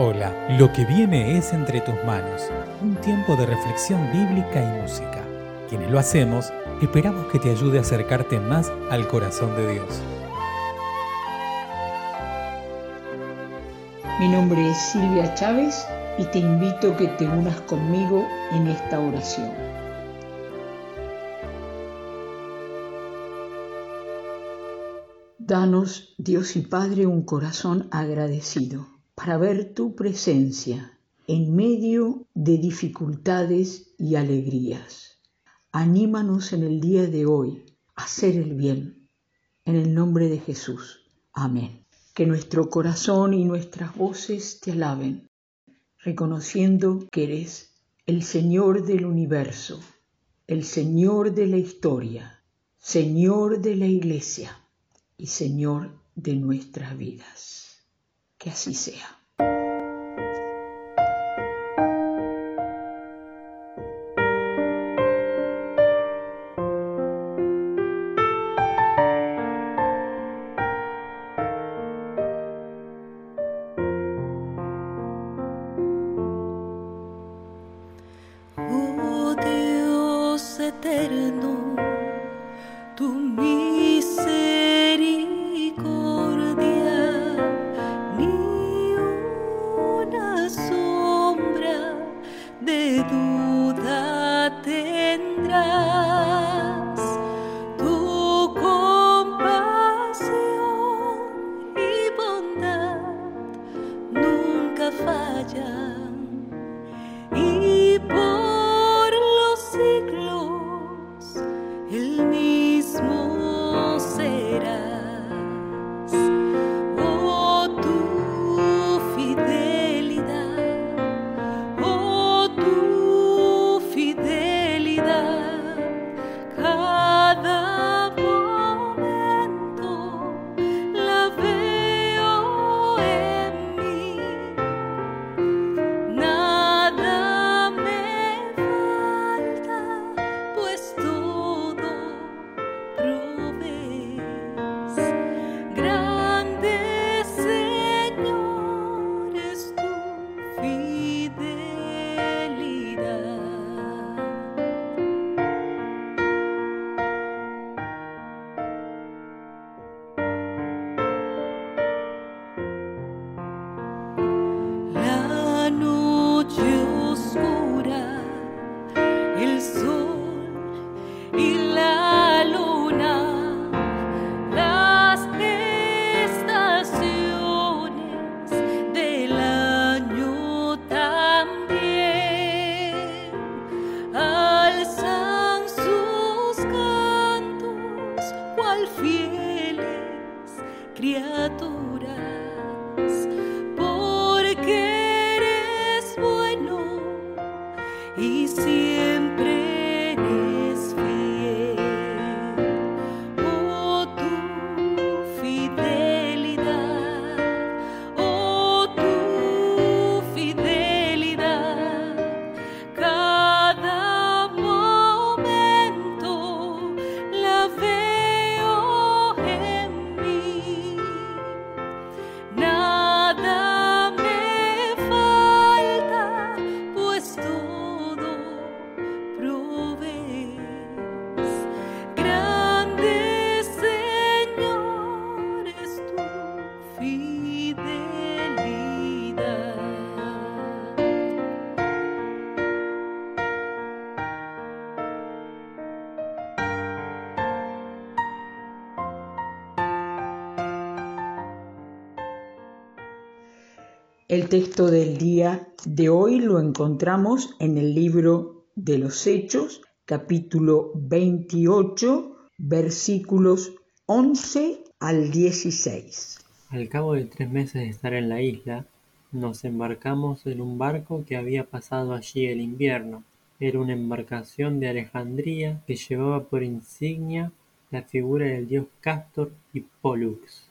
Hola, lo que viene es entre tus manos, un tiempo de reflexión bíblica y música. Quienes lo hacemos, esperamos que te ayude a acercarte más al corazón de Dios. Mi nombre es Silvia Chávez y te invito a que te unas conmigo en esta oración. Danos, Dios y Padre, un corazón agradecido para ver tu presencia en medio de dificultades y alegrías. Anímanos en el día de hoy a hacer el bien. En el nombre de Jesús. Amén. Que nuestro corazón y nuestras voces te alaben, reconociendo que eres el Señor del universo, el Señor de la historia, Señor de la iglesia y Señor de nuestras vidas. Que así sea. Oh eterno, El texto del día de hoy lo encontramos en el libro de los Hechos, capítulo 28, versículos 11 al 16. Al cabo de tres meses de estar en la isla, nos embarcamos en un barco que había pasado allí el invierno. Era una embarcación de Alejandría que llevaba por insignia la figura del dios Castor y Pollux.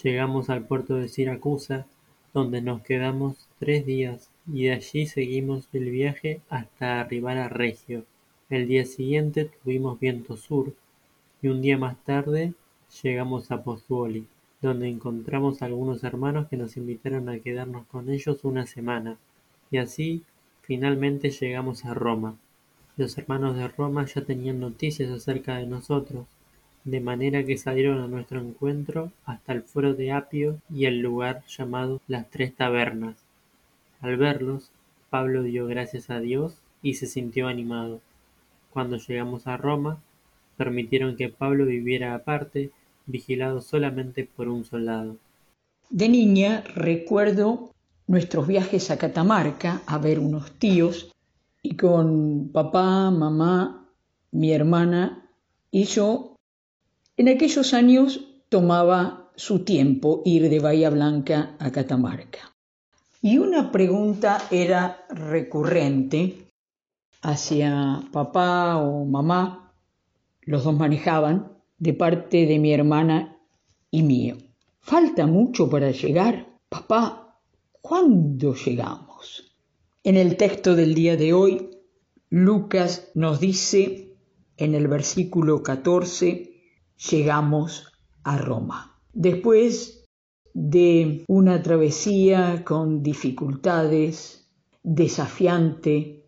Llegamos al puerto de Siracusa, donde nos quedamos tres días y de allí seguimos el viaje hasta arribar a Regio. El día siguiente tuvimos viento sur y un día más tarde llegamos a Pozzuoli. donde encontramos algunos hermanos que nos invitaron a quedarnos con ellos una semana, y así finalmente llegamos a Roma. Los hermanos de Roma ya tenían noticias acerca de nosotros, de manera que salieron a nuestro encuentro hasta el foro de Apio y el lugar llamado las Tres Tabernas. Al verlos, Pablo dio gracias a Dios y se sintió animado. Cuando llegamos a Roma, permitieron que Pablo viviera aparte, vigilado solamente por un soldado. De niña recuerdo nuestros viajes a Catamarca a ver unos tíos y con papá, mamá, mi hermana y yo, en aquellos años tomaba su tiempo ir de Bahía Blanca a Catamarca. Y una pregunta era recurrente hacia papá o mamá, los dos manejaban, de parte de mi hermana y mío. Falta mucho para llegar. Papá, ¿cuándo llegamos? En el texto del día de hoy, Lucas nos dice en el versículo 14, llegamos a Roma. Después de una travesía con dificultades, desafiante,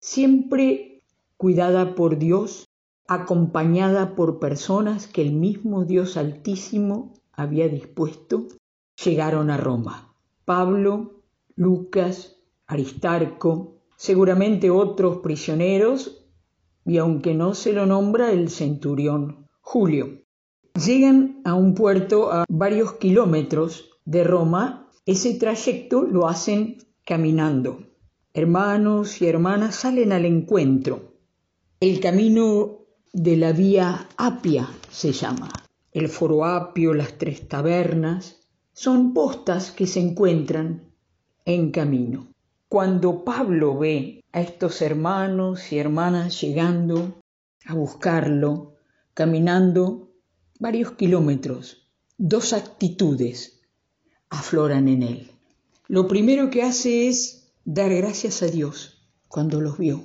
siempre cuidada por Dios, acompañada por personas que el mismo Dios Altísimo había dispuesto, llegaron a Roma. Pablo, Lucas, Aristarco, seguramente otros prisioneros, y aunque no se lo nombra el centurión Julio. Llegan a un puerto a varios kilómetros de Roma, ese trayecto lo hacen caminando. Hermanos y hermanas salen al encuentro. El camino de la vía Apia se llama. El foro Apio, las tres tabernas, son postas que se encuentran en camino. Cuando Pablo ve a estos hermanos y hermanas llegando a buscarlo, caminando varios kilómetros, dos actitudes afloran en él. Lo primero que hace es dar gracias a Dios cuando los vio.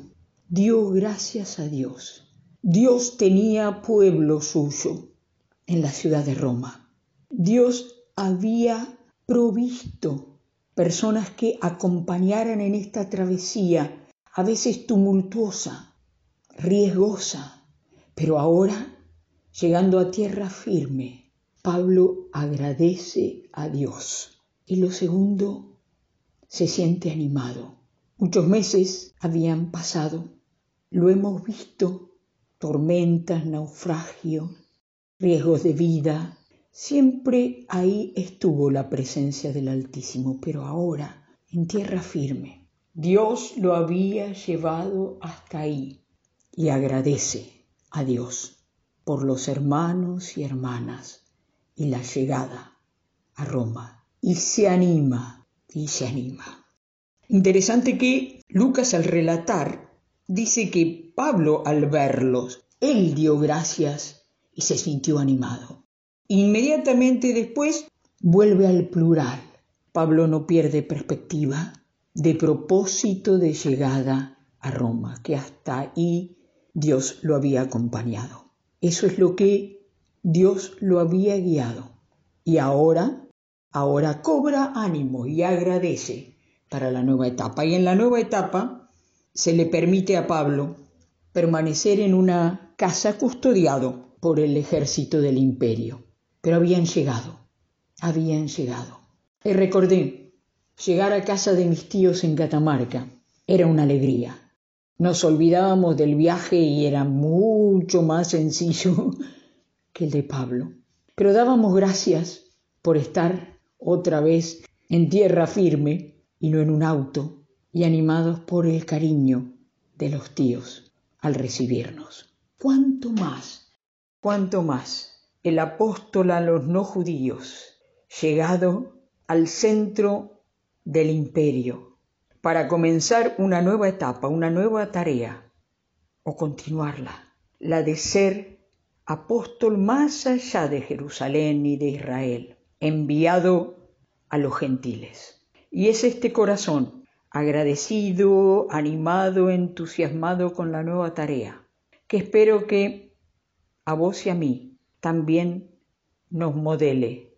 Dio gracias a Dios. Dios tenía pueblo suyo en la ciudad de Roma. Dios había provisto personas que acompañaran en esta travesía, a veces tumultuosa, riesgosa, pero ahora, llegando a tierra firme, Pablo agradece a Dios. Y lo segundo, se siente animado. Muchos meses habían pasado, lo hemos visto tormentas, naufragios, riesgos de vida. Siempre ahí estuvo la presencia del Altísimo, pero ahora en tierra firme. Dios lo había llevado hasta ahí y agradece a Dios por los hermanos y hermanas y la llegada a Roma. Y se anima, y se anima. Interesante que Lucas al relatar dice que Pablo al verlos, él dio gracias y se sintió animado. Inmediatamente después vuelve al plural. Pablo no pierde perspectiva de propósito de llegada a Roma, que hasta ahí Dios lo había acompañado. Eso es lo que Dios lo había guiado. Y ahora, ahora cobra ánimo y agradece para la nueva etapa. Y en la nueva etapa se le permite a Pablo permanecer en una casa custodiado por el ejército del imperio. Pero habían llegado, habían llegado. Y recordé, llegar a casa de mis tíos en Catamarca era una alegría. Nos olvidábamos del viaje y era mucho más sencillo que el de Pablo. Pero dábamos gracias por estar otra vez en tierra firme y no en un auto y animados por el cariño de los tíos al recibirnos. ¿Cuánto más, cuánto más el apóstol a los no judíos, llegado al centro del imperio, para comenzar una nueva etapa, una nueva tarea, o continuarla, la de ser apóstol más allá de Jerusalén y de Israel, enviado a los gentiles. Y es este corazón agradecido, animado, entusiasmado con la nueva tarea, que espero que a vos y a mí también nos modele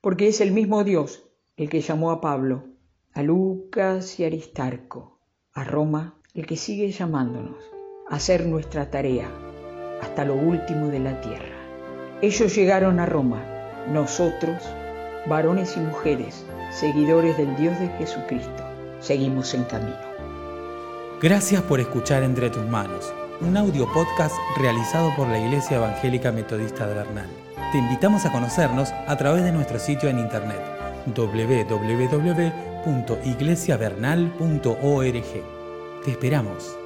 porque es el mismo Dios el que llamó a Pablo, a Lucas y Aristarco, a Roma, el que sigue llamándonos a hacer nuestra tarea hasta lo último de la tierra. Ellos llegaron a Roma, nosotros, varones y mujeres, seguidores del Dios de Jesucristo, seguimos en camino. Gracias por escuchar Entre tus manos, un audio podcast realizado por la Iglesia Evangélica Metodista de Bernal. Te invitamos a conocernos a través de nuestro sitio en internet www.iglesiavernal.org. Te esperamos.